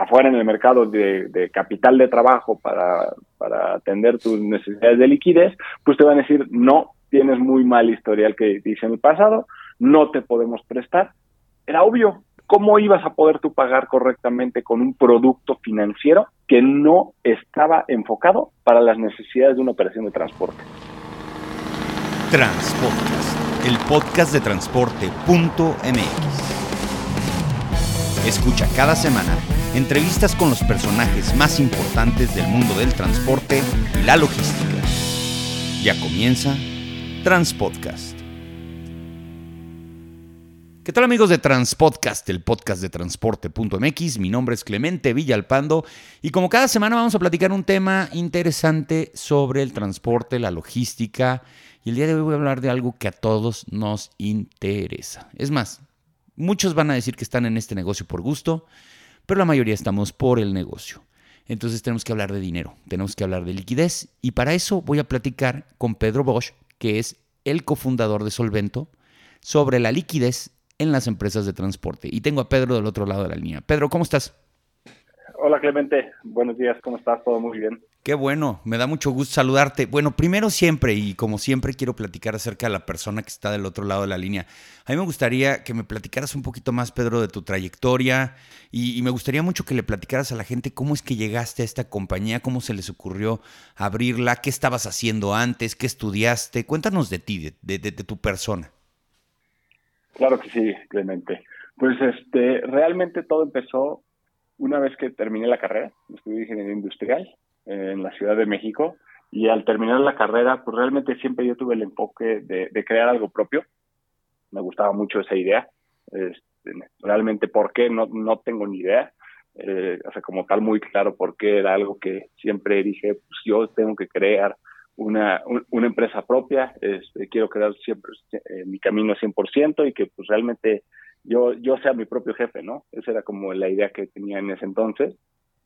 afuera en el mercado de, capital de trabajo para, para atender tus necesidades de liquidez, pues te van a decir, no, tienes muy mal historial que dice en el pasado, no te podemos prestar. Era obvio, ¿cómo ibas a poder tú pagar correctamente con un producto financiero que no estaba enfocado para las necesidades de una operación de transporte? Transpodcast, el podcast de transporte.mx. Escucha cada semana entrevistas con los personajes más importantes del mundo del transporte y la logística. Ya comienza Transpodcast. ¿Qué tal amigos de Transpodcast, el podcast de transporte.mx? Mi nombre es Clemente Villalpando y como cada semana vamos a platicar un tema interesante sobre el transporte, la logística y el día de hoy voy a hablar de algo que a todos nos interesa. Es más, Muchos van a decir que están en este negocio por gusto, pero la mayoría estamos por el negocio. Entonces tenemos que hablar de dinero, tenemos que hablar de liquidez y para eso voy a platicar con Pedro Bosch, que es el cofundador de Solvento, sobre la liquidez en las empresas de transporte. Y tengo a Pedro del otro lado de la línea. Pedro, ¿cómo estás? Hola Clemente, buenos días, ¿cómo estás? Todo muy bien. Qué bueno, me da mucho gusto saludarte. Bueno, primero siempre, y como siempre quiero platicar acerca de la persona que está del otro lado de la línea. A mí me gustaría que me platicaras un poquito más, Pedro, de tu trayectoria y, me gustaría mucho que le platicaras a la gente cómo es que llegaste a esta compañía, cómo se les ocurrió abrirla, qué estabas haciendo antes, qué estudiaste. Cuéntanos de ti, de, de tu persona. Claro que sí, Clemente. Pues este, realmente todo empezó una vez que terminé la carrera, estudié ingeniería industrial en la Ciudad de México y al terminar la carrera, pues realmente siempre yo tuve el enfoque de, crear algo propio. Me gustaba mucho esa idea. Este, realmente por qué no, no tengo ni idea. Eh, o sea, como tal, muy claro por qué era algo que siempre dije, pues yo tengo que crear una, una empresa propia, este, quiero crear siempre eh, mi camino 100% y que pues realmente yo, yo sea mi propio jefe, ¿no? Esa era como la idea que tenía en ese entonces.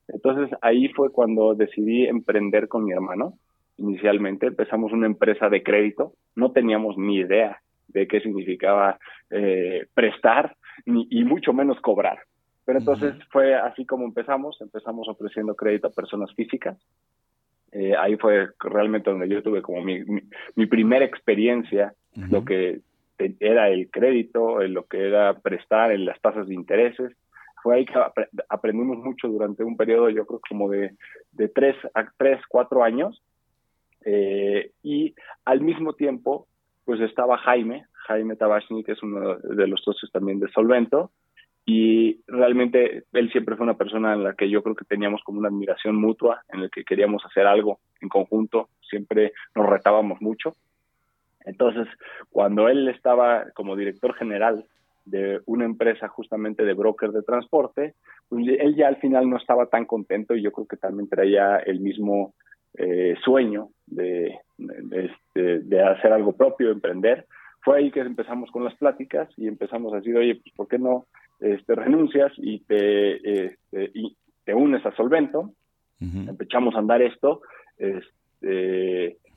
Entonces ahí fue cuando decidí emprender con mi hermano. Inicialmente empezamos una empresa de crédito, no teníamos ni idea de qué significaba eh, prestar ni, y mucho menos cobrar. Pero entonces fue así como empezamos, empezamos ofreciendo crédito a personas físicas. Eh, ahí fue realmente donde yo tuve como mi, mi, primera experiencia, lo que era el crédito, lo que era prestar, en las tasas de intereses. Fue ahí que aprendimos mucho durante un periodo, yo creo, como de, de tres a tres, cuatro años. Eh, y al mismo tiempo, pues estaba Jaime, Jaime Tabachny, que es uno de los socios también de Solvento, y realmente él siempre fue una persona en la que yo creo que teníamos como una admiración mutua, en la que queríamos hacer algo en conjunto, siempre nos retábamos mucho. Entonces, cuando él estaba como director general de una empresa justamente de broker de transporte, pues él ya al final no estaba tan contento y yo creo que también traía el mismo eh, sueño de, este, de, hacer algo propio, emprender. Fue ahí que empezamos con las pláticas y empezamos a decir, oye, pues ¿por qué no este, renuncias y te, este, y te unes a Solvento? Empezamos a andar esto. Este,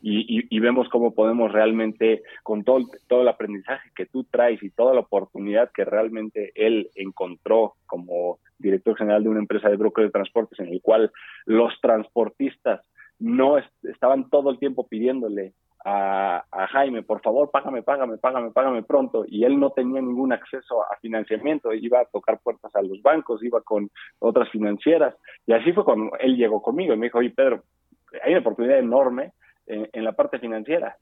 y, vemos cómo podemos realmente, con todo, todo el aprendizaje que tú traes y toda la oportunidad que realmente él encontró como director general de una empresa de broker de transportes, en el cual los transportistas no estaban todo el tiempo pidiéndole a, Jaime, por favor, págame, págame, págame, págame pronto, y él no tenía ningún acceso a financiamiento, iba a tocar puertas a los bancos, iba con otras financieras, y así fue cuando él llegó conmigo y me dijo, oye Pedro, hay una oportunidad enorme en, la parte financiera.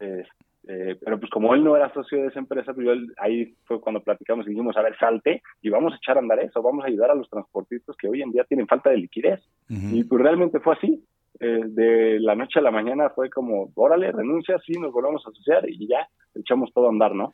Eh, pero pues como él no era socio de esa empresa, pues ahí fue cuando platicamos y dijimos, a ver, salte y vamos a echar a andar eso, vamos a ayudar a los transportistas que hoy en día tienen falta de liquidez. Y pues realmente fue así. Eh, de la noche a la mañana fue como, órale, renuncia, sí, nos volvemos a asociar y ya echamos todo a andar, ¿no?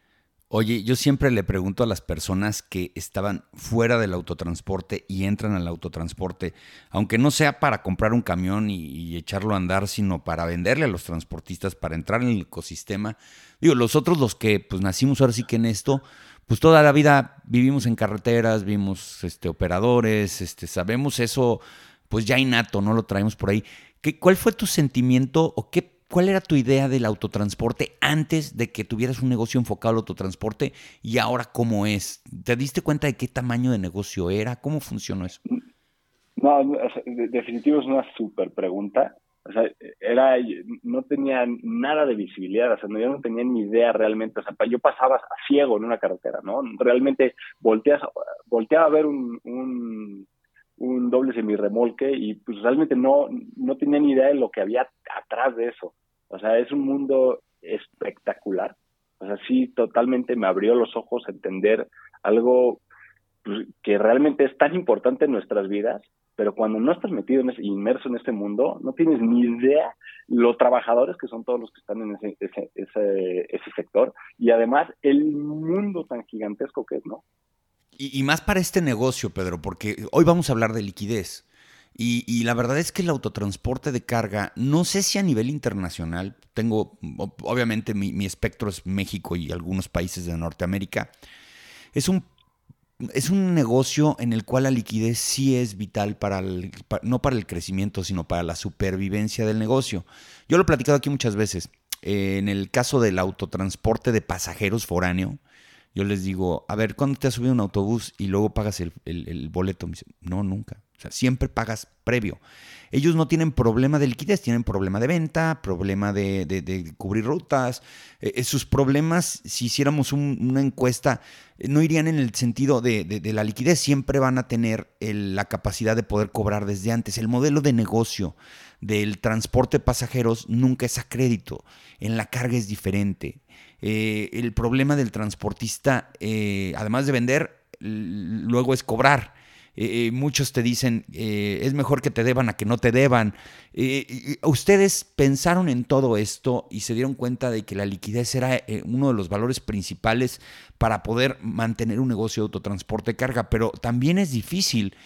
Oye, yo siempre le pregunto a las personas que estaban fuera del autotransporte y entran al autotransporte, aunque no sea para comprar un camión y, echarlo a andar, sino para venderle a los transportistas, para entrar en el ecosistema. Digo, los otros, los que pues nacimos ahora sí que en esto, pues toda la vida vivimos en carreteras, vimos este, operadores, este, sabemos eso, pues ya innato, no lo traemos por ahí. ¿Qué, ¿Cuál fue tu sentimiento o qué ¿Cuál era tu idea del autotransporte antes de que tuvieras un negocio enfocado al autotransporte y ahora cómo es? ¿Te diste cuenta de qué tamaño de negocio era? ¿Cómo funcionó eso? No, definitivo es una súper pregunta. O sea, era, no tenía nada de visibilidad, o sea, no, yo no tenía ni idea realmente, o sea, yo pasaba ciego en una carretera, ¿no? Realmente volteas, volteaba a ver un, un, un doble semirremolque y pues realmente no, no tenía ni idea de lo que había atrás de eso. O sea, es un mundo espectacular. O sea, sí, totalmente me abrió los ojos entender algo pues, que realmente es tan importante en nuestras vidas pero cuando no estás metido, en ese, inmerso en este mundo, no tienes ni idea los trabajadores que son todos los que están en ese, ese, ese, sector y además el mundo tan gigantesco que es, ¿no? Y, más para este negocio, Pedro, porque hoy vamos a hablar de liquidez. Y, y, la verdad es que el autotransporte de carga, no sé si a nivel internacional, tengo, obviamente mi, mi espectro es México y algunos países de Norteamérica, es un es un negocio en el cual la liquidez sí es vital para el, no para el crecimiento, sino para la supervivencia del negocio. Yo lo he platicado aquí muchas veces. Eh, en el caso del autotransporte de pasajeros foráneo, yo les digo, a ver, ¿cuándo te has subido un autobús y luego pagas el, el boleto? No, nunca. O sea, siempre pagas previo. Ellos no tienen problema de liquidez, tienen problema de venta, problema de, cubrir rutas. Eh, eh, sus problemas, si hiciéramos una encuesta, eh, no irían en el sentido de, la liquidez, siempre van a tener la capacidad de poder cobrar desde antes. El modelo de negocio del transporte de pasajeros nunca es a crédito, en la carga es diferente. el problema del transportista, además de vender, luego es cobrar. Eh, eh, muchos te dicen, eh, es mejor que te deban a que no te deban. ustedes pensaron en todo esto y se dieron cuenta de que la liquidez era uno de los valores principales para poder mantener un negocio de autotransporte de carga, pero también es difícil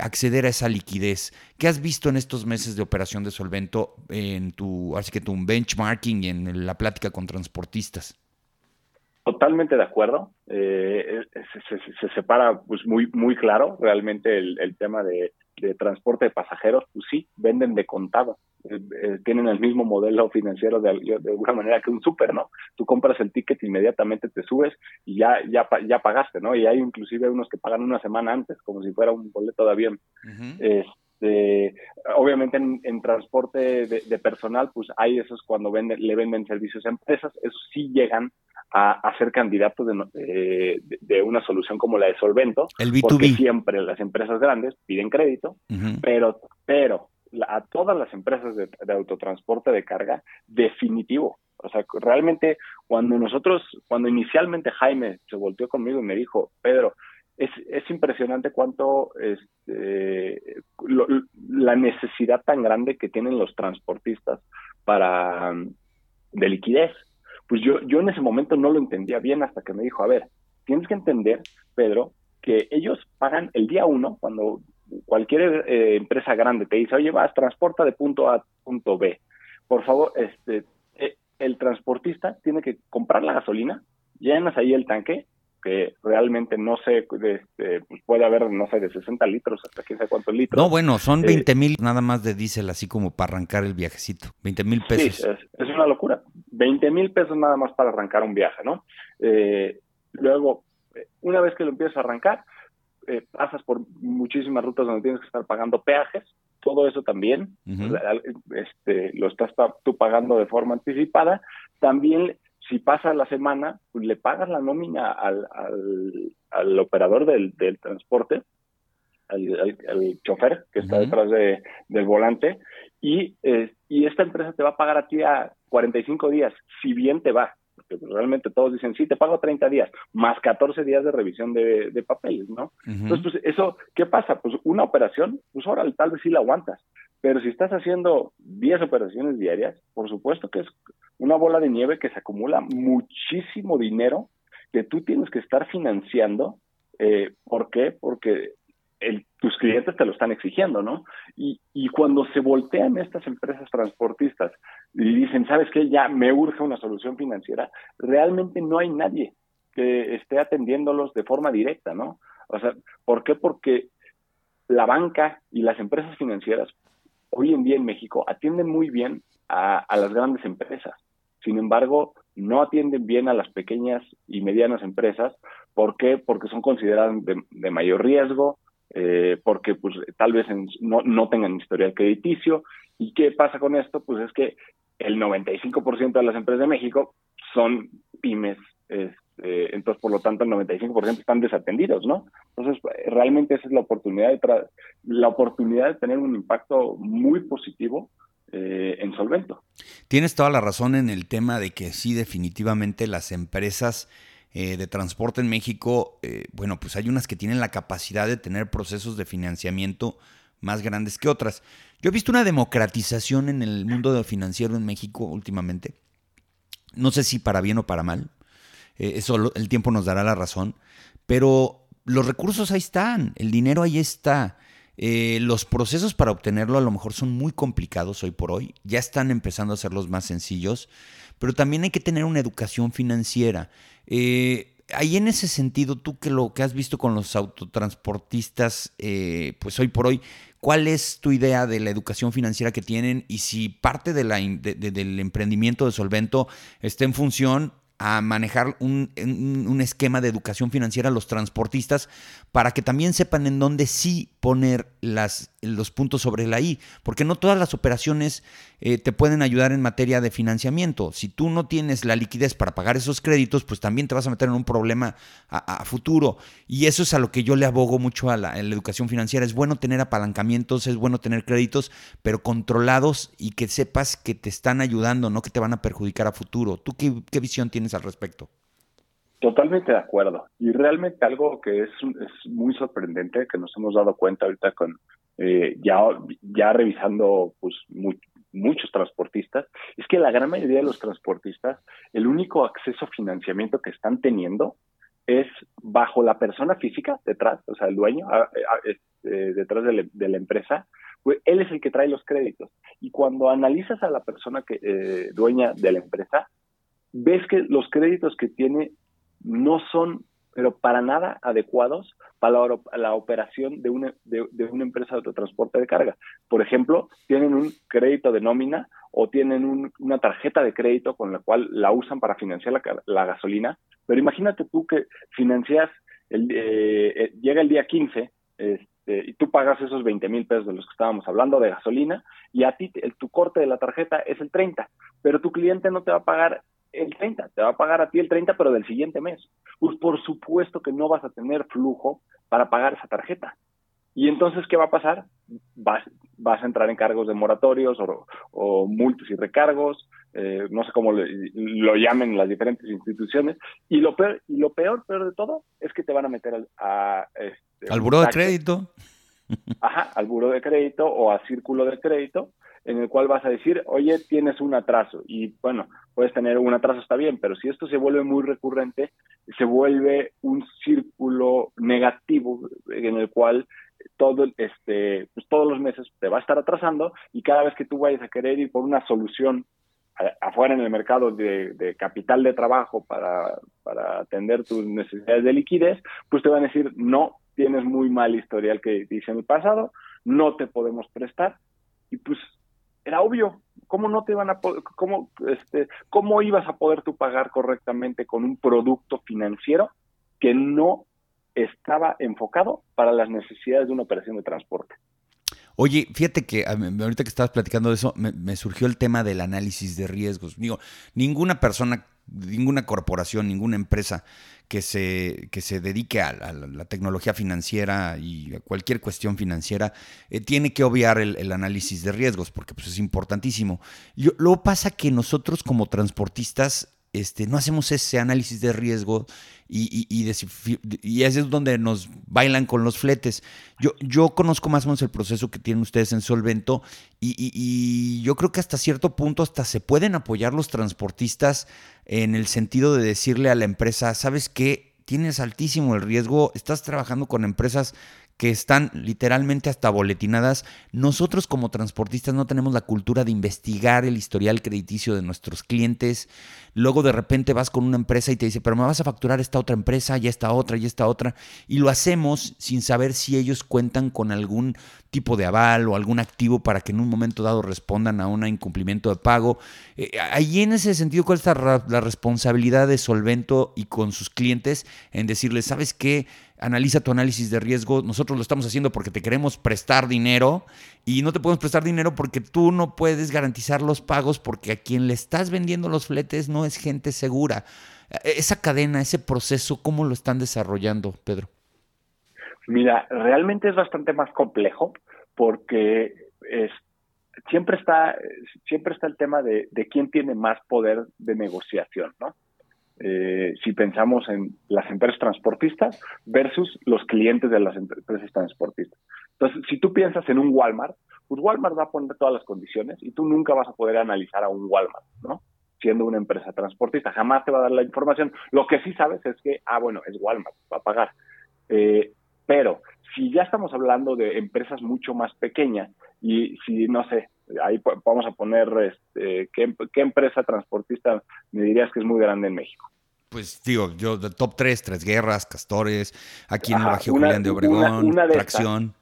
acceder a esa liquidez. ¿Qué has visto en estos meses de operación de Solvento en tu, así que tu benchmarking y en la plática con transportistas? Totalmente de acuerdo. Eh, se, separa pues muy muy claro realmente el, tema de, transporte de pasajeros. Pues sí, venden de contado. Eh, eh, tienen el mismo modelo financiero de, de alguna manera que un súper, ¿no? Tú compras el ticket inmediatamente te subes y ya ya ya pagaste, ¿no? Y hay inclusive unos que pagan una semana antes, como si fuera un boleto de avión. Este, obviamente en, transporte de, personal, pues hay esos cuando venden, le venden servicios a empresas, esos sí llegan a, ser candidatos de, de, una solución como la de Solvento, el B2B. porque siempre las empresas grandes piden crédito, pero, pero a todas las empresas de, autotransporte de carga, definitivo. O sea, realmente cuando nosotros, cuando inicialmente Jaime se volteó conmigo y me dijo, Pedro, es, es impresionante cuánto este, la necesidad tan grande que tienen los transportistas para de liquidez pues yo, yo en ese momento no lo entendía bien hasta que me dijo, a ver, tienes que entender, Pedro, que ellos pagan el día uno, cuando cualquier eh, empresa grande te dice, oye, vas, transporta de punto A a punto B. Por favor, este, eh, el transportista tiene que comprar la gasolina, llenas ahí el tanque, que realmente no sé, este, pues puede haber, no sé, de 60 litros hasta quién sabe cuántos litros. No, bueno, son 20 eh, mil nada más de diésel, así como para arrancar el viajecito. 20 mil pesos. Sí, es, una locura. 20 mil pesos nada más para arrancar un viaje, ¿no? Eh, luego, eh, una vez que lo empiezas a arrancar, pasas por muchísimas rutas donde tienes que estar pagando peajes, todo eso también, este, lo estás tú pagando de forma anticipada. También si pasa la semana, pues le pagas la nómina al, al, operador del, del transporte, al, chofer que está detrás de, del volante, y, eh, y esta empresa te va a pagar a ti a 45 días, si bien te va. Porque realmente todos dicen, sí, te pago 30 días, más 14 días de revisión de, de papeles, ¿no? Entonces, pues eso, ¿qué pasa? Pues una operación, pues ahora tal vez sí la aguantas, pero si estás haciendo 10 operaciones diarias, por supuesto que es una bola de nieve que se acumula muchísimo dinero que tú tienes que estar financiando. Eh, ¿Por qué? Porque el, tus clientes te lo están exigiendo, ¿no? Y, y cuando se voltean estas empresas transportistas y dicen, ¿sabes qué? Ya me urge una solución financiera, realmente no hay nadie que esté atendiéndolos de forma directa, ¿no? O sea, ¿por qué? Porque la banca y las empresas financieras hoy en día en México atienden muy bien a, las grandes empresas. Sin embargo, no atienden bien a las pequeñas y medianas empresas. ¿Por qué? Porque son consideradas de, mayor riesgo, eh, porque pues tal vez no, no tengan historial crediticio. ¿Y qué pasa con esto? Pues es que el 95% de las empresas de México son pymes, este, entonces por lo tanto el 95% están desatendidos, ¿no? Entonces realmente esa es la oportunidad de la oportunidad de tener un impacto muy positivo eh, en Solvento. Tienes toda la razón en el tema de que sí definitivamente las empresas eh, de transporte en México, eh, bueno, pues hay unas que tienen la capacidad de tener procesos de financiamiento más grandes que otras. Yo he visto una democratización en el mundo financiero en México últimamente. No sé si para bien o para mal. Eh, eso el tiempo nos dará la razón. Pero los recursos ahí están, el dinero ahí está. Los procesos para obtenerlo a lo mejor son muy complicados hoy por hoy. Ya están empezando a ser más sencillos. Pero también hay que tener una educación financiera. Eh, ahí en ese sentido, tú que lo que has visto con los autotransportistas, pues hoy por hoy, ¿Cuál es tu idea de la educación financiera que tienen y si parte del emprendimiento de Solvento está en función a manejar un, esquema de educación financiera a los transportistas para que también sepan en dónde sí poner las, los puntos sobre la I, porque no todas las operaciones eh, te pueden ayudar en materia de financiamiento. Si tú no tienes la liquidez para pagar esos créditos, pues también te vas a meter en un problema a, futuro. Y eso es a lo que yo le abogo mucho a la, educación financiera. Es bueno tener apalancamientos, es bueno tener créditos, pero controlados y que sepas que te están ayudando, no que te van a perjudicar a futuro. ¿Tú qué, visión tienes al respecto? Totalmente de acuerdo. Y realmente algo que es, es muy sorprendente, que nos hemos dado cuenta ahorita con eh, ya, ya revisando pues muchos transportistas, es que la gran mayoría de los transportistas, el único acceso a financiamiento que están teniendo es bajo la persona física detrás, o sea, el dueño este, detrás de, la empresa, pues él es el que trae los créditos. Y cuando analizas a la persona que eh, dueña de la empresa, ves que los créditos que tiene no son, pero para nada adecuados para la, operación de una, de, una empresa de autotransporte de carga. Por ejemplo, tienen un crédito de nómina o tienen una tarjeta de crédito con la cual la usan para financiar la, gasolina, pero imagínate tú que financias, el, eh, eh, llega el día 15 este, y tú pagas esos 20 mil pesos de los que estábamos hablando de gasolina y a ti el, tu corte de la tarjeta es el 30, pero tu cliente no te va a pagar el 30, te va a pagar a ti el 30, pero del siguiente mes. Pues por supuesto que no vas a tener flujo para pagar esa tarjeta. Y entonces, ¿qué va a pasar? Vas, vas a entrar en cargos de moratorios o, o multas y recargos, eh, no sé cómo lo llamen las diferentes instituciones. Y lo peor, y lo peor, peor de todo, es que te van a meter al, a, este, al buro de crédito. Ajá, al buro de crédito o a círculo de crédito en el cual vas a decir, oye, tienes un atraso. Y bueno, puedes tener un atraso, está bien, pero si esto se vuelve muy recurrente, se vuelve un círculo negativo en el cual todo este pues todos los meses te va a estar atrasando y cada vez que tú vayas a querer ir por una solución afuera en el mercado de, capital de trabajo para, para atender tus necesidades de liquidez, pues te van a decir, no, tienes muy mal historial que dice en el pasado, no te podemos prestar y pues era obvio. ¿Cómo no te iban a cómo, este, cómo ibas a poder tú pagar correctamente con un producto financiero que no estaba enfocado para las necesidades de una operación de transporte? Oye, fíjate que ahorita que estabas platicando de eso, me, surgió el tema del análisis de riesgos. Digo, ninguna persona, ninguna corporación, ninguna empresa que se, que se dedique a, la tecnología financiera y a cualquier cuestión financiera eh, tiene que obviar el, análisis de riesgos, porque pues, es importantísimo. luego pasa que nosotros como transportistas este, no hacemos ese análisis de riesgo y, y, y, es donde nos bailan con los fletes. Yo, yo conozco más o menos el proceso que tienen ustedes en Solvento y, yo creo que hasta cierto punto hasta se pueden apoyar los transportistas en el sentido de decirle a la empresa, ¿sabes qué? Tienes altísimo el riesgo, estás trabajando con empresas que están literalmente hasta boletinadas. Nosotros como transportistas no tenemos la cultura de investigar el historial crediticio de nuestros clientes. Luego de repente vas con una empresa y te dice, pero me vas a facturar esta otra empresa, y esta otra, y esta otra. Y lo hacemos sin saber si ellos cuentan con algún tipo de aval o algún activo para que en un momento dado respondan a un incumplimiento de pago. Eh, ahí en ese sentido, ¿cuál es la, la responsabilidad de Solvento y con sus clientes en decirles, ¿sabes qué? Analiza tu análisis de riesgo. Nosotros lo estamos haciendo porque te queremos prestar dinero y no te podemos prestar dinero porque tú no puedes garantizar los pagos porque a quien le estás vendiendo los fletes no es gente segura. E, esa cadena, ese proceso, ¿cómo lo están desarrollando, Pedro? Mira, realmente es bastante más complejo porque es, siempre está siempre está el tema de, de quién tiene más poder de negociación, ¿no? Eh, si pensamos en las empresas transportistas versus los clientes de las empresas transportistas. Entonces, si tú piensas en un Walmart, pues Walmart va a poner todas las condiciones y tú nunca vas a poder analizar a un Walmart, ¿no? Siendo una empresa transportista, jamás te va a dar la información. Lo que sí sabes es que, ah, bueno, es Walmart, va a pagar. Eh, pero si ya estamos hablando de empresas mucho más pequeñas y si, no sé, ahí vamos a poner, este, ¿qué, empresa transportista me dirías que es muy grande en México? Pues digo, yo de top 3, Tres Guerras, Castores, aquí en el Bajío Julián de Obregón, Tracción.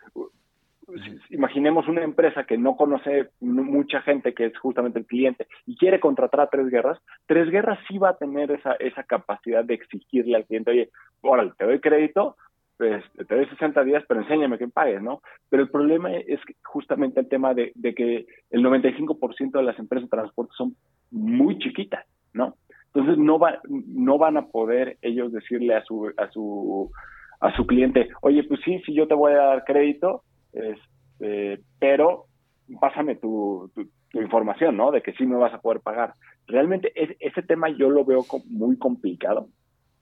imaginemos una empresa que no conoce mucha gente, que es justamente el cliente, y quiere contratar a Tres Guerras, Tres Guerras sí va a tener esa, esa capacidad de exigirle al cliente, oye, órale, te doy crédito, pues, te doy 60 días, pero enséñame que pagues, ¿no? Pero el problema es justamente el tema de, que el 95% de las empresas de transporte son muy chiquitas, ¿no? Entonces no va, no van a poder ellos decirle a su a su a su cliente, oye, pues sí, sí yo te voy a dar crédito, este, pero pásame tu, tu, información, ¿no? De que sí me vas a poder pagar. Realmente ese tema yo lo veo muy complicado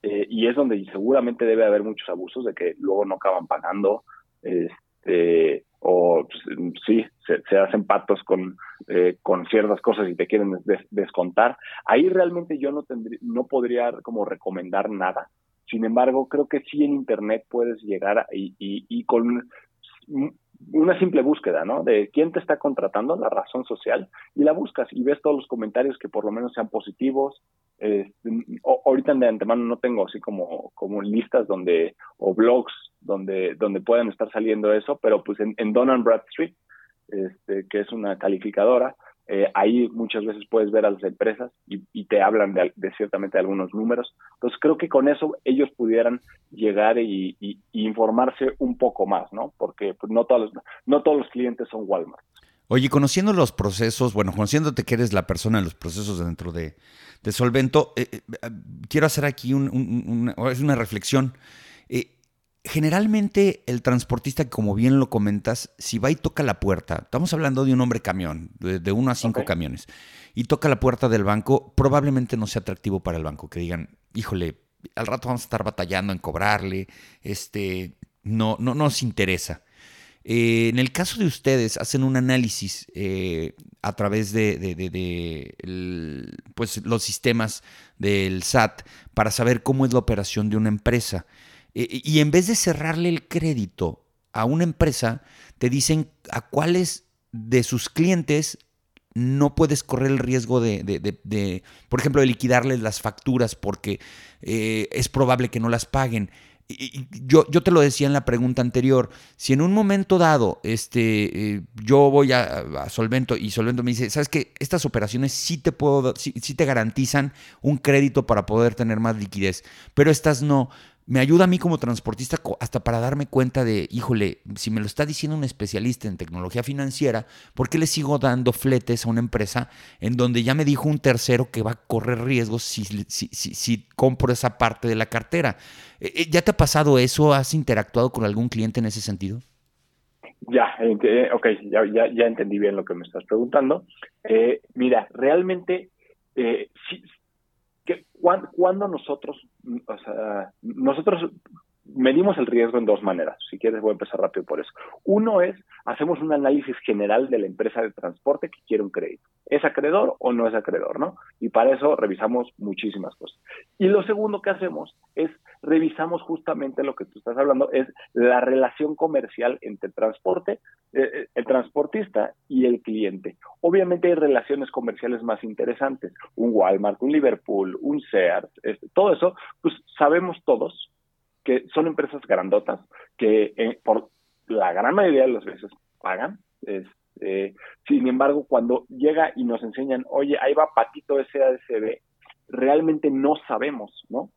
eh, y es donde seguramente debe haber muchos abusos de que luego no acaban pagando, este, o pues, sí, se, hacen pactos con, eh, con ciertas cosas y te quieren descontar. Ahí realmente yo no, tendría, no podría como recomendar nada. Sin embargo, creo que sí en Internet puedes llegar y, y, y con una simple búsqueda, ¿no? De quién te está contratando, la razón social, y la buscas y ves todos los comentarios que por lo menos sean positivos. Eh, ahorita de antemano no tengo así como, como listas donde, o blogs donde, donde puedan estar saliendo eso, pero pues en, en Don Bradstreet, este, que es una calificadora, eh, ahí muchas veces puedes ver a las empresas y, te hablan de, ciertamente algunos números. Entonces creo que con eso ellos pudieran llegar y, informarse un poco más, ¿no? Porque pues, no, todos los, no todos los clientes son Walmart. Oye, conociendo los procesos, bueno, conociéndote que eres la persona en los procesos dentro de, Solvento, eh, eh, quiero hacer aquí una, una reflexión generalmente el transportista, como bien lo comentas, si va y toca la puerta, estamos hablando de un hombre camión, de, uno a cinco camiones, y toca la puerta del banco, probablemente no sea atractivo para el banco, que digan, híjole, al rato vamos a estar batallando en cobrarle, este, no, no, nos interesa. Eh, en el caso de ustedes, hacen un análisis eh, a través de, pues, los sistemas del SAT para saber cómo es la operación de una empresa. Eh, y en vez de cerrarle el crédito a una empresa, te dicen a cuáles de sus clientes no puedes correr el riesgo de, por ejemplo, de liquidarles las facturas porque es probable que no las paguen. Y yo, yo te lo decía en la pregunta anterior, si en un momento dado este, eh, yo voy a, Solvento y Solvento me dice, ¿sabes qué? Estas operaciones sí te, puedo, sí te garantizan un crédito para poder tener más liquidez, pero estas no me ayuda a mí como transportista hasta para darme cuenta de, híjole, si me lo está diciendo un especialista en tecnología financiera, ¿por qué le sigo dando fletes a una empresa en donde ya me dijo un tercero que va a correr riesgos si, si, si, compro esa parte de la cartera? Eh, eh, ¿Ya te ha pasado eso? ¿Has interactuado con algún cliente en ese sentido? Ya, eh, ok, ya, ya, ya, entendí bien lo que me estás preguntando. mira, realmente, eh, que cuando, nosotros, o sea, nosotros medimos el riesgo en dos maneras. Si quieres, voy a empezar rápido por eso. Uno es, hacemos un análisis general de la empresa de transporte que quiere un crédito. ¿Es acreedor o no es acreedor? ¿no? Y para eso revisamos muchísimas cosas. Y lo segundo que hacemos es, revisamos justamente lo que tú estás hablando, es la relación comercial entre transporte, eh, eh, el transportista y el cliente. Obviamente hay relaciones comerciales más interesantes. Un Walmart, un Liverpool, un Sears, este, todo eso, pues sabemos todos que son empresas grandotas que eh, por la gran mayoría de las veces pagan. Este, sin embargo, cuando llega y nos enseñan, oye, ahí va Patito SADCB, realmente no sabemos, ¿no?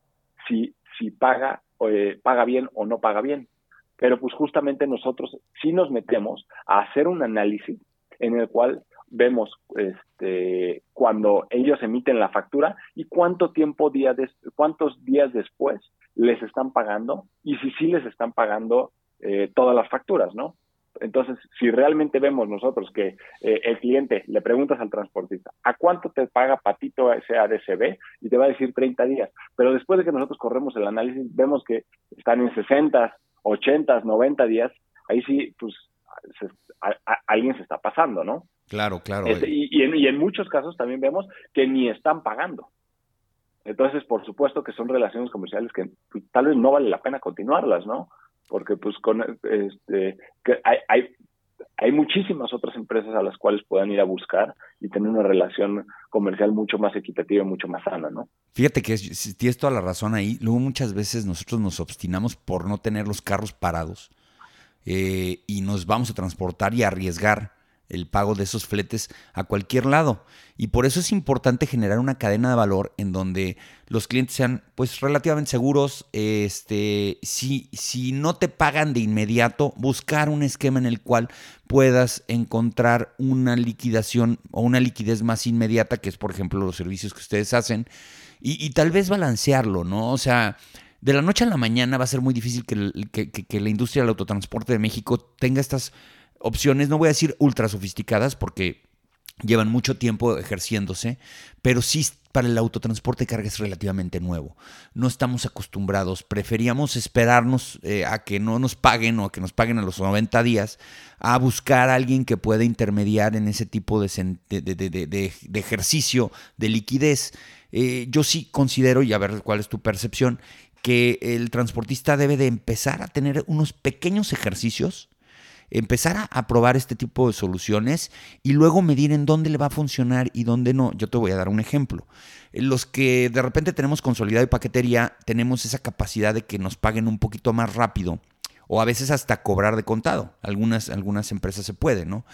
Si, si paga eh, paga bien o no paga bien. Pero pues justamente nosotros sí nos metemos a hacer un análisis en el cual vemos este, cuando ellos emiten la factura y cuánto tiempo, día cuántos días después les están pagando y si sí les están pagando eh, todas las facturas, ¿no? Entonces, si realmente vemos nosotros que eh, el cliente le preguntas al transportista, ¿a cuánto te paga Patito ese ADCB? Y te va a decir 30 días. Pero después de que nosotros corremos el análisis, vemos que están en 60, 80, 90 días. Ahí sí, pues, alguien se está pasando, ¿no? Claro, claro. Este, y, en, y en muchos casos también vemos que ni están pagando. Entonces, por supuesto que son relaciones comerciales que tal vez no vale la pena continuarlas, ¿no? porque pues con este que hay, hay hay muchísimas otras empresas a las cuales puedan ir a buscar y tener una relación comercial mucho más equitativa y mucho más sana, ¿no? Fíjate que tienes toda la razón ahí. Luego muchas veces nosotros nos obstinamos por no tener los carros parados eh, y nos vamos a transportar y arriesgar el pago de esos fletes a cualquier lado. Y por eso es importante generar una cadena de valor en donde los clientes sean pues relativamente seguros. Este, si, si no te pagan de inmediato, buscar un esquema en el cual puedas encontrar una liquidación o una liquidez más inmediata, que es por ejemplo los servicios que ustedes hacen, y, tal vez balancearlo, ¿no? O sea, de la noche a la mañana va a ser muy difícil que, que la industria del autotransporte de México tenga estas opciones, no voy a decir ultra sofisticadas porque llevan mucho tiempo ejerciéndose, pero sí para el autotransporte de carga es relativamente nuevo. No estamos acostumbrados, preferíamos esperarnos eh, a que no nos paguen o a que nos paguen a los 90 días, a buscar a alguien que pueda intermediar en ese tipo de, ejercicio de liquidez. Eh, yo sí considero, y a ver cuál es tu percepción, que el transportista debe de empezar a tener unos pequeños ejercicios empezar a, probar este tipo de soluciones y luego medir en dónde le va a funcionar y dónde no. Yo te voy a dar un ejemplo. Los que de repente tenemos consolidado y paquetería, tenemos esa capacidad de que nos paguen un poquito más rápido o a veces hasta cobrar de contado. Algunas, algunas empresas se pueden, ¿no?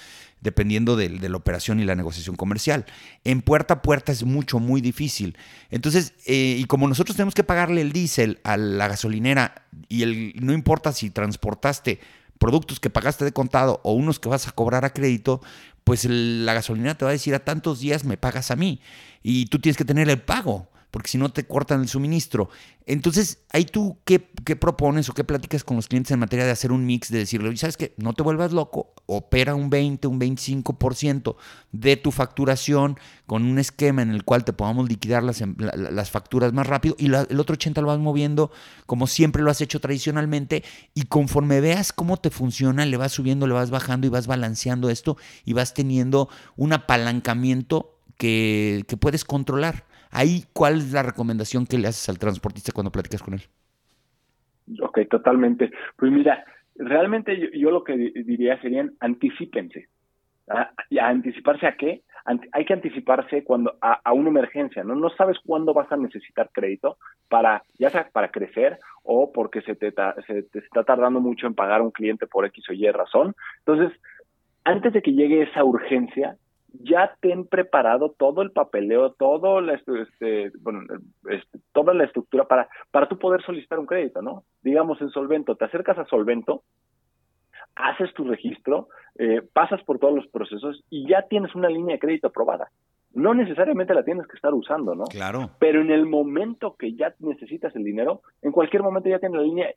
Dependiendo de, la operación y la negociación comercial. En puerta a puerta es mucho, muy difícil. Entonces, eh, y como nosotros tenemos que pagarle el diésel a la gasolinera y no importa si transportaste productos que pagaste de contado o unos que vas a cobrar a crédito, pues la gasolina te va a decir a tantos días me pagas a mí y tú tienes que tener el pago porque si no te cortan el suministro. Entonces, ahí tú, ¿qué, propones o qué platicas con los clientes en materia de hacer un mix, de decirle, ¿sabes qué? No te vuelvas loco, opera un 20, un 25% de tu facturación con un esquema en el cual te podamos liquidar las, em, las facturas más rápido y el otro 80 lo vas moviendo como siempre lo has hecho tradicionalmente y conforme veas cómo te funciona, le vas subiendo, le vas bajando y vas balanceando esto y vas teniendo un apalancamiento que, que puedes controlar. Ahí, ¿cuál es la recomendación que le haces al transportista cuando platicas con él? Ok, totalmente. Pues mira, realmente yo, lo que diría serían anticípense. ¿A, anticiparse a qué? hay que anticiparse cuando a, una emergencia, ¿no? No sabes cuándo vas a necesitar crédito para, ya sea para crecer o porque se te, se te está tardando mucho en pagar a un cliente por X o Y razón. Entonces, antes de que llegue esa urgencia, ya ten preparado todo el papeleo, todo la, este, bueno, este, toda la estructura para, para tú poder solicitar un crédito, ¿no? Digamos en Solvento, te acercas a Solvento, haces tu registro, eh, pasas por todos los procesos y ya tienes una línea de crédito aprobada. No necesariamente la tienes que estar usando, ¿no? Claro. Pero en el momento que ya necesitas el dinero, en cualquier momento ya tienes la línea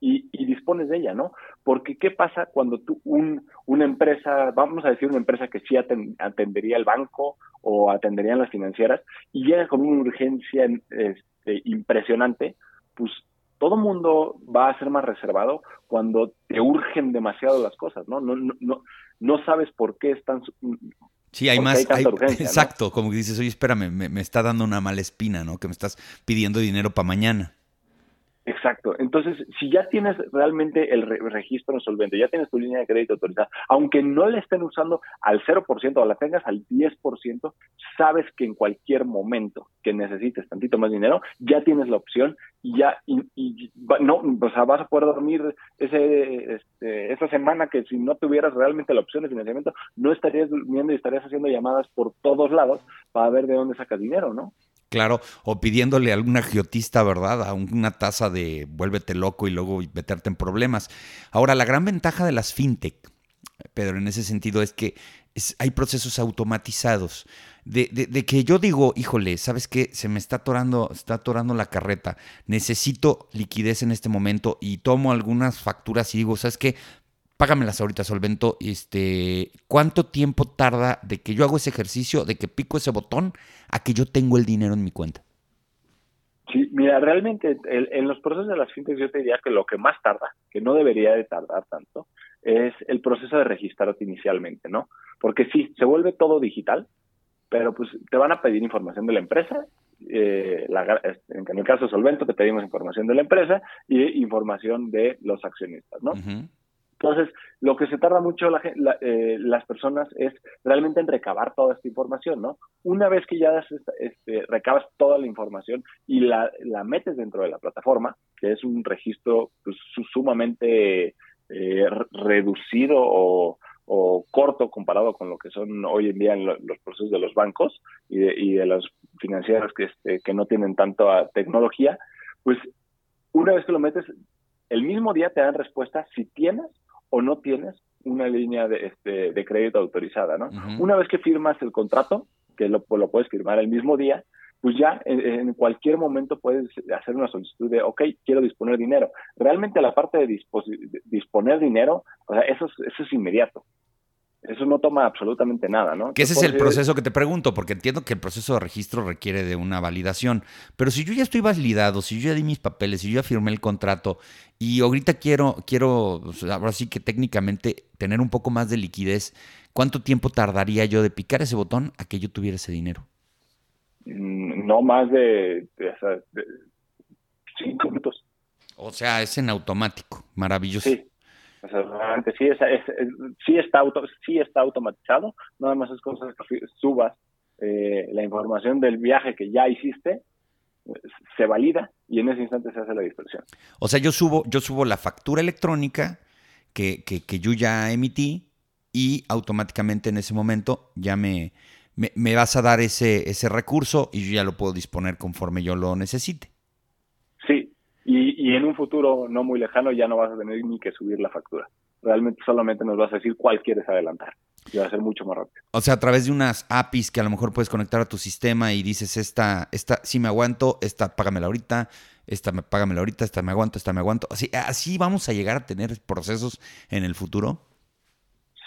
y, dispones de ella, ¿no? Porque ¿qué pasa cuando tú, un, una empresa, vamos a decir una empresa que sí atendería el banco o atenderían las financieras y llega con una urgencia este, impresionante, pues todo mundo va a ser más reservado cuando te urgen demasiado las cosas, ¿no? No, no, no, no sabes por qué están... Sí, hay más. exacto, como que dices, oye, espérame, me, me, está dando una mala espina, ¿no? Que me estás pidiendo dinero para mañana. Exacto. Entonces, si ya tienes realmente el registro en solvente, ya tienes tu línea de crédito autorizada, aunque no la estén usando al 0% o la tengas al 10%, sabes que en cualquier momento que necesites tantito más dinero, ya tienes la opción y ya y, no, o sea, vas a poder dormir ese este, esa semana que si no tuvieras realmente la opción de financiamiento, no estarías durmiendo y estarías haciendo llamadas por todos lados para ver de dónde sacas dinero, ¿no? Claro, o pidiéndole a algún agiotista, ¿verdad? A una tasa de vuélvete loco y luego meterte en problemas. Ahora, la gran ventaja de las fintech, Pedro, en ese sentido es que hay procesos automatizados. De, de, que yo digo, híjole, ¿sabes qué? Se me está atorando, está atorando la carreta. Necesito liquidez en este momento y tomo algunas facturas y digo, ¿sabes qué? Págamelas ahorita, Solvento. Este, ¿Cuánto tiempo tarda de que yo hago ese ejercicio, de que pico ese botón, a que yo tengo el dinero en mi cuenta? Sí, mira, realmente en los procesos de las fintechs yo te diría que lo que más tarda, que no debería de tardar tanto, es el proceso de registrarte inicialmente, ¿no? Porque sí, se vuelve todo digital, pero pues te van a pedir información de la empresa, eh, en el caso de Solvento te pedimos información de la empresa y información de los accionistas, ¿no? Entonces, lo que se tarda mucho eh, las personas es realmente en recabar toda esta información, ¿no? Una vez que ya este, recabas toda la información y la, metes dentro de la plataforma, que es un registro pues, sumamente eh, reducido o, corto comparado con lo que son hoy en día los procesos de los bancos y de, y de los financieros que, este, que no tienen tanta tecnología, pues una vez que lo metes, el mismo día te dan respuesta si tienes o no tienes una línea de, este, de crédito autorizada, ¿no? Una vez que firmas el contrato, que lo, lo puedes firmar el mismo día, pues ya en, cualquier momento puedes hacer una solicitud de, ok, quiero disponer dinero. Realmente la parte de, disponer dinero, o sea, eso eso es inmediato eso no toma absolutamente nada, ¿no? Que ese es el proceso que te pregunto, porque entiendo que el proceso de registro requiere de una validación, pero si yo ya estoy validado, si yo ya di mis papeles, si yo ya firmé el contrato y ahorita quiero, quiero, ahora sí que técnicamente tener un poco más de liquidez, ¿cuánto tiempo tardaría yo de picar ese botón a que yo tuviera ese dinero? Mm, no más de, cinco minutos. O sea, es en automático, maravilloso. Sí sí, sí, está sí está automatizado, nada más es cosa que subas eh, la información del viaje que ya hiciste, se valida y en ese instante se hace la dispersión. O sea, yo subo, yo subo la factura electrónica que, que, yo ya emití y automáticamente en ese momento ya me, me, vas a dar ese, ese recurso y yo ya lo puedo disponer conforme yo lo necesite. En un futuro no muy lejano ya no vas a tener ni que subir la factura. Realmente solamente nos vas a decir cuál quieres adelantar. Y va a ser mucho más rápido. O sea, a través de unas APIs que a lo mejor puedes conectar a tu sistema y dices, esta, esta sí me aguanto, esta págamela ahorita, esta págamela ahorita, esta me aguanto, esta me aguanto. Así, así vamos a llegar a tener procesos en el futuro.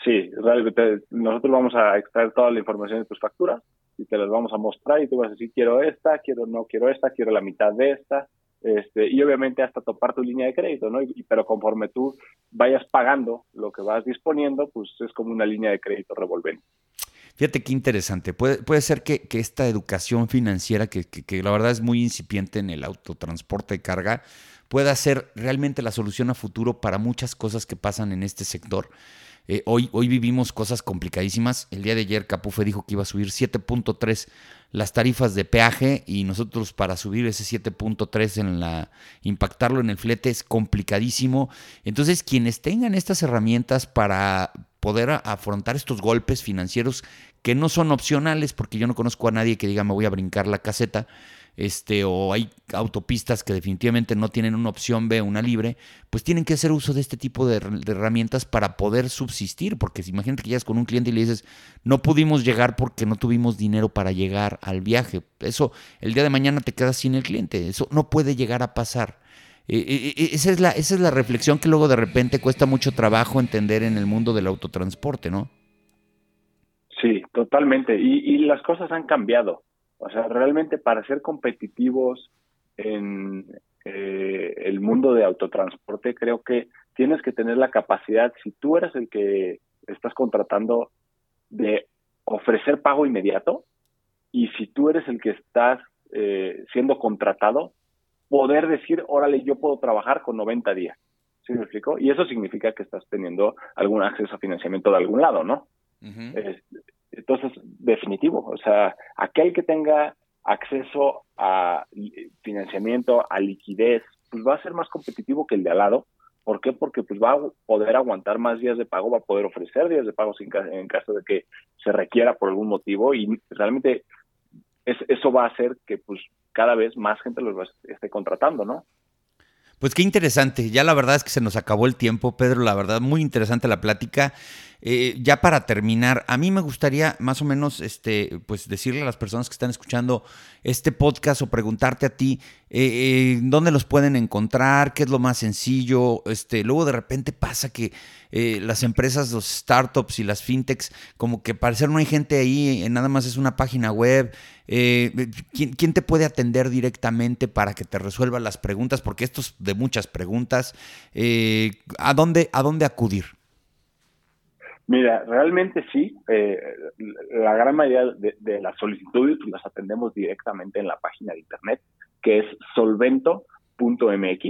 Sí, realmente nosotros vamos a extraer toda la información de tus facturas y te las vamos a mostrar y tú vas a decir, quiero esta, quiero no quiero esta, quiero la mitad de esta este, y obviamente hasta topar tu línea de crédito, ¿no? Y, pero conforme tú vayas pagando lo que vas disponiendo, pues es como una línea de crédito revolvente. Fíjate qué interesante. Puede, puede ser que, esta educación financiera, que, que, la verdad es muy incipiente en el autotransporte de carga, pueda ser realmente la solución a futuro para muchas cosas que pasan en este sector. Eh, hoy, hoy vivimos cosas complicadísimas. El día de ayer Capufe dijo que iba a subir 7.3 las tarifas de peaje y nosotros para subir ese 7.3 en la impactarlo en el flete es complicadísimo. Entonces, quienes tengan estas herramientas para poder afrontar estos golpes financieros que no son opcionales, porque yo no conozco a nadie que diga me voy a brincar la caseta, este, o hay autopistas que definitivamente no tienen una opción B, una libre, pues tienen que hacer uso de este tipo de, herramientas para poder subsistir, porque si imagínate que llegas con un cliente y le dices, no pudimos llegar porque no tuvimos dinero para llegar al viaje, eso el día de mañana te quedas sin el cliente, eso no puede llegar a pasar. E, e, e, esa, es la, esa es la reflexión que luego de repente cuesta mucho trabajo entender en el mundo del autotransporte, ¿no? Sí, totalmente. Y, y las cosas han cambiado. O sea, realmente para ser competitivos en eh, el mundo de autotransporte, creo que tienes que tener la capacidad, si tú eres el que estás contratando, de ofrecer pago inmediato y si tú eres el que estás eh, siendo contratado, poder decir, órale, yo puedo trabajar con 90 días. ¿Sí me explico? Y eso significa que estás teniendo algún acceso a financiamiento de algún lado, ¿no? Entonces, definitivo, o sea, aquel que tenga acceso a financiamiento, a liquidez, pues va a ser más competitivo que el de al lado. ¿Por qué? Porque pues va a poder aguantar más días de pago, va a poder ofrecer días de pago en caso de que se requiera por algún motivo y realmente eso va a hacer que pues cada vez más gente los esté contratando, ¿no? Pues qué interesante. Ya la verdad es que se nos acabó el tiempo, Pedro. La verdad, muy interesante la plática. Eh, ya para terminar, a mí me gustaría más o menos este, pues decirle a las personas que están escuchando este podcast o preguntarte a ti eh, eh, dónde los pueden encontrar, qué es lo más sencillo. Este, luego de repente pasa que las empresas, los startups y las fintechs, como que parecer no hay gente ahí, nada más es una página web. ¿quién, ¿quién, te puede atender directamente para que te resuelva las preguntas? Porque esto es de muchas preguntas. ¿a, dónde, ¿A dónde acudir? Mira, realmente sí. Eh, la gran mayoría de, las solicitudes pues, las atendemos directamente en la página de internet, que es solvento.mx.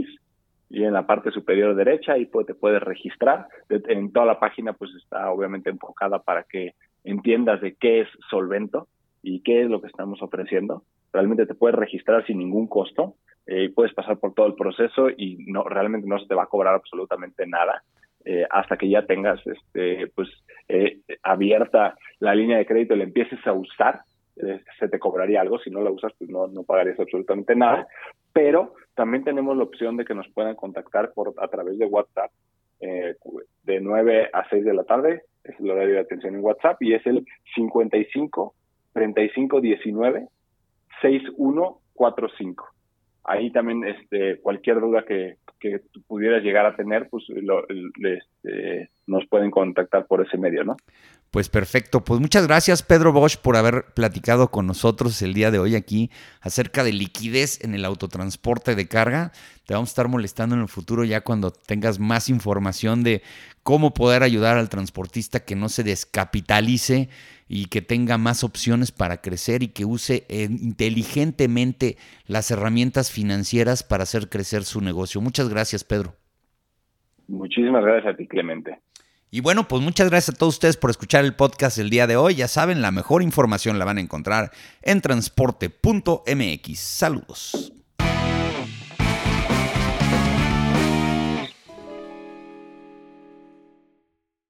Y en la parte superior derecha ahí te puedes registrar. En toda la página pues está obviamente enfocada para que entiendas de qué es Solvento y qué es lo que estamos ofreciendo. Realmente te puedes registrar sin ningún costo. Eh, puedes pasar por todo el proceso y no realmente no se te va a cobrar absolutamente nada. Eh, hasta que ya tengas este, pues, eh, abierta la línea de crédito y la empieces a usar, eh, se te cobraría algo, si no la usas, pues no, no pagarías absolutamente nada, pero también tenemos la opción de que nos puedan contactar por a través de WhatsApp de 9 a 6 de la tarde, es el horario de atención en WhatsApp, y es el 55 35 19 6145 ahí también este, cualquier duda que, que pudieras llegar a tener, pues este, nos pueden contactar por ese medio, ¿no? Pues perfecto, pues muchas gracias Pedro Bosch por haber platicado con nosotros el día de hoy aquí acerca de liquidez en el autotransporte de carga. Te vamos a estar molestando en el futuro ya cuando tengas más información de cómo poder ayudar al transportista que no se descapitalice y que tenga más opciones para crecer y que use inteligentemente las herramientas financieras para hacer crecer su negocio. Muchas gracias, Pedro. Muchísimas gracias a ti, Clemente. Y bueno, pues muchas gracias a todos ustedes por escuchar el podcast el día de hoy. Ya saben, la mejor información la van a encontrar en transporte.mx. Saludos.